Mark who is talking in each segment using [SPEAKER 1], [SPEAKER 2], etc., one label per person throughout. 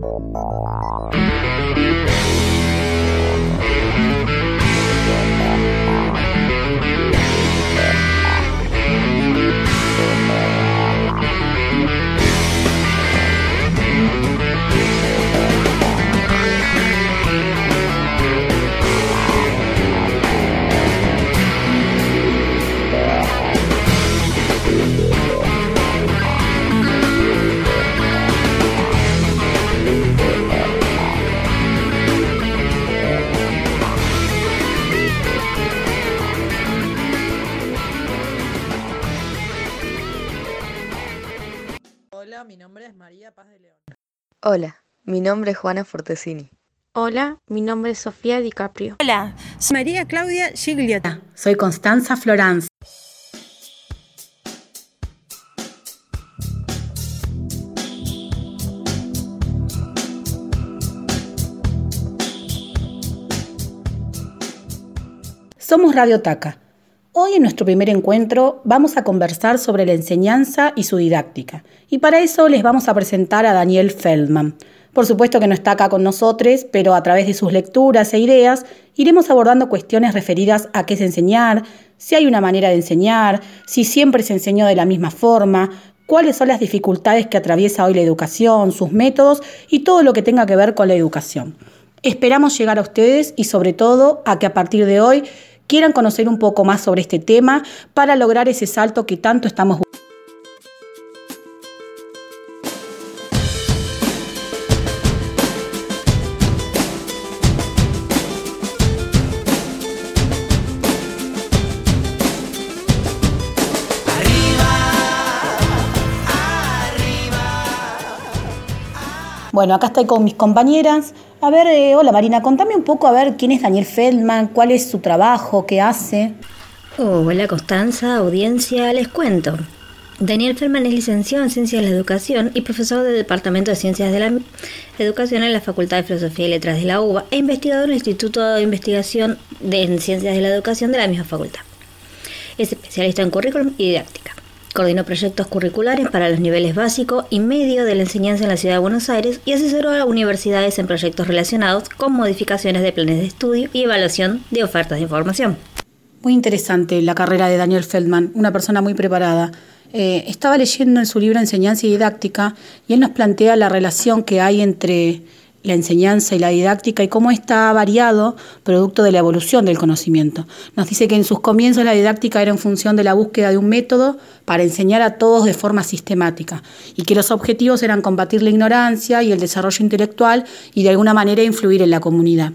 [SPEAKER 1] Hola,
[SPEAKER 2] Hola, mi nombre es Juana Fortesini.
[SPEAKER 3] Hola, mi nombre es Sofía DiCaprio.
[SPEAKER 4] Hola, soy María Claudia Gigliotta.
[SPEAKER 5] Soy Constanza Florence. Somos Radio Taca. Hoy en nuestro primer encuentro vamos a conversar sobre la enseñanza y su didáctica. Y para eso les vamos a presentar a Daniel Feldman. Por supuesto que no está acá con nosotros, pero a través de sus lecturas e ideas iremos abordando cuestiones referidas a qué es enseñar, si hay una manera de enseñar, si siempre se enseñó de la misma forma, cuáles son las dificultades que atraviesa hoy la educación, sus métodos y todo lo que tenga que ver con la educación. Esperamos llegar a ustedes y sobre todo a que a partir de hoy quieran conocer un poco más sobre este tema para lograr ese salto que tanto estamos buscando. Bueno, acá estoy con mis compañeras. A ver, eh, hola Marina, contame un poco a ver quién es Daniel Feldman, cuál es su trabajo, qué hace.
[SPEAKER 6] Hola Constanza, audiencia, les cuento. Daniel Feldman es licenciado en Ciencias de la Educación y profesor del Departamento de Ciencias de la Educación en la Facultad de Filosofía y Letras de la UBA e investigador en el Instituto de Investigación de en Ciencias de la Educación de la misma facultad. Es especialista en currículum y didáctica. Coordinó proyectos curriculares para los niveles básico y medio de la enseñanza en la Ciudad de Buenos Aires y asesoró a universidades en proyectos relacionados con modificaciones de planes de estudio y evaluación de ofertas de información.
[SPEAKER 5] Muy interesante la carrera de Daniel Feldman, una persona muy preparada. Eh, estaba leyendo en su libro Enseñanza y Didáctica y él nos plantea la relación que hay entre la enseñanza y la didáctica y cómo está variado producto de la evolución del conocimiento. Nos dice que en sus comienzos la didáctica era en función de la búsqueda de un método para enseñar a todos de forma sistemática y que los objetivos eran combatir la ignorancia y el desarrollo intelectual y de alguna manera influir en la comunidad.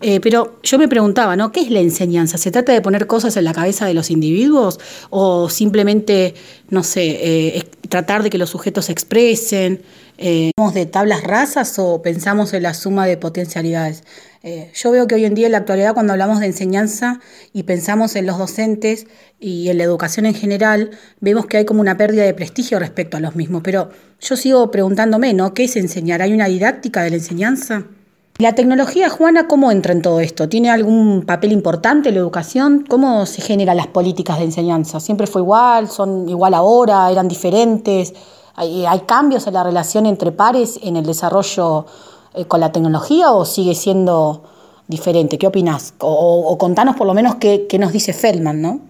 [SPEAKER 5] Eh, pero yo me preguntaba, ¿no? ¿Qué es la enseñanza? ¿Se trata de poner cosas en la cabeza de los individuos o simplemente, no sé, eh, tratar de que los sujetos se expresen? Eh, ¿De tablas rasas o pensamos en la suma de potencialidades? Eh, yo veo que hoy en día en la actualidad cuando hablamos de enseñanza y pensamos en los docentes y en la educación en general, vemos que hay como una pérdida de prestigio respecto a los mismos. Pero yo sigo preguntándome, ¿no? ¿Qué es enseñar? ¿Hay una didáctica de la enseñanza? ¿La tecnología, Juana, cómo entra en todo esto? ¿Tiene algún papel importante la educación? ¿Cómo se generan las políticas de enseñanza? ¿Siempre fue igual? ¿Son igual ahora? ¿Eran diferentes? ¿Hay, cambios en la relación entre pares en el desarrollo eh, con la tecnología o sigue siendo diferente? ¿Qué opinas? O, contanos por lo menos qué, qué nos dice Feldman, ¿no?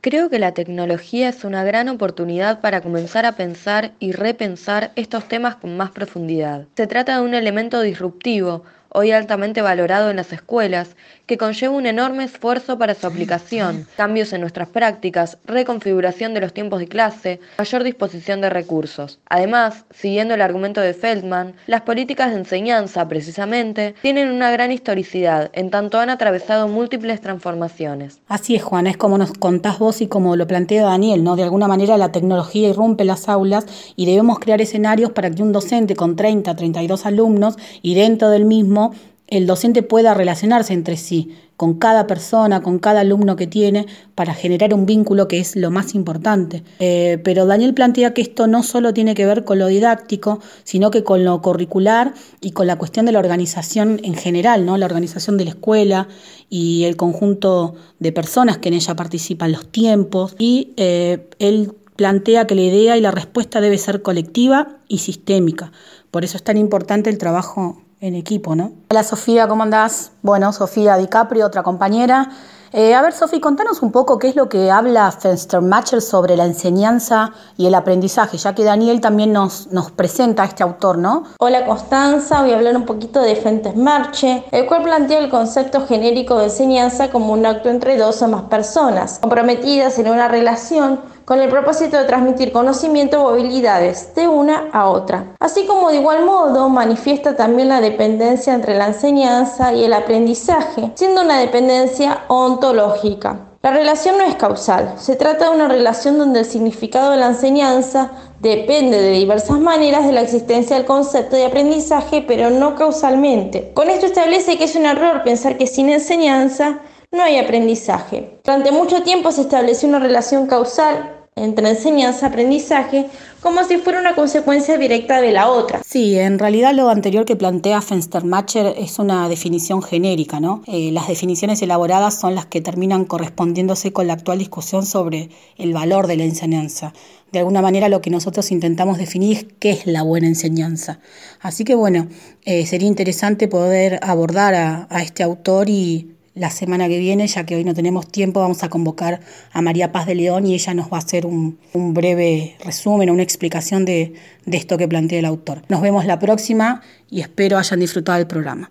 [SPEAKER 2] Creo que la tecnología es una gran oportunidad para comenzar a pensar y repensar estos temas con más profundidad. Se trata de un elemento disruptivo, hoy altamente valorado en las escuelas, que conlleva un enorme esfuerzo para su aplicación, cambios en nuestras prácticas, reconfiguración de los tiempos de clase, mayor disposición de recursos. Además, siguiendo el argumento de Feldman, las políticas de enseñanza, precisamente, tienen una gran historicidad, en tanto han atravesado múltiples transformaciones.
[SPEAKER 5] Así es, Juan, es como nos contás vos y como lo plantea Daniel, ¿no? De alguna manera la tecnología irrumpe las aulas y debemos crear escenarios para que un docente con 30, 32 alumnos y dentro del mismo el docente pueda relacionarse entre sí, con cada persona, con cada alumno que tiene, para generar un vínculo que es lo más importante. Eh, pero Daniel plantea que esto no solo tiene que ver con lo didáctico, sino que con lo curricular y con la cuestión de la organización en general, ¿no? la organización de la escuela y el conjunto de personas que en ella participan, los tiempos. Y eh, él plantea que la idea y la respuesta debe ser colectiva y sistémica. Por eso es tan importante el trabajo en equipo, ¿no? Hola Sofía, ¿cómo andás? Bueno, Sofía DiCaprio, otra compañera. Eh, a ver, Sofía, contanos un poco qué es lo que habla Fenstermacher sobre la enseñanza y el aprendizaje, ya que Daniel también nos, nos presenta a este autor, ¿no?
[SPEAKER 7] Hola Constanza, voy a hablar un poquito de Fenstermacher, el cual plantea el concepto genérico de enseñanza como un acto entre dos o más personas, comprometidas en una relación con el propósito de transmitir conocimiento o habilidades de una a otra. Así como de igual modo manifiesta también la dependencia entre la enseñanza y el aprendizaje, siendo una dependencia ontológica. La relación no es causal, se trata de una relación donde el significado de la enseñanza depende de diversas maneras de la existencia del concepto de aprendizaje, pero no causalmente. Con esto establece que es un error pensar que sin enseñanza no hay aprendizaje. Durante mucho tiempo se estableció una relación causal entre enseñanza-aprendizaje como si fuera una consecuencia directa de la otra.
[SPEAKER 5] Sí, en realidad lo anterior que plantea Fenstermacher es una definición genérica, ¿no? Eh, las definiciones elaboradas son las que terminan correspondiéndose con la actual discusión sobre el valor de la enseñanza. De alguna manera lo que nosotros intentamos definir es qué es la buena enseñanza. Así que bueno, eh, sería interesante poder abordar a, a este autor y la semana que viene, ya que hoy no tenemos tiempo, vamos a convocar a María Paz de León y ella nos va a hacer un, breve resumen, una explicación de, de esto que plantea el autor. Nos vemos la próxima y espero hayan disfrutado del programa.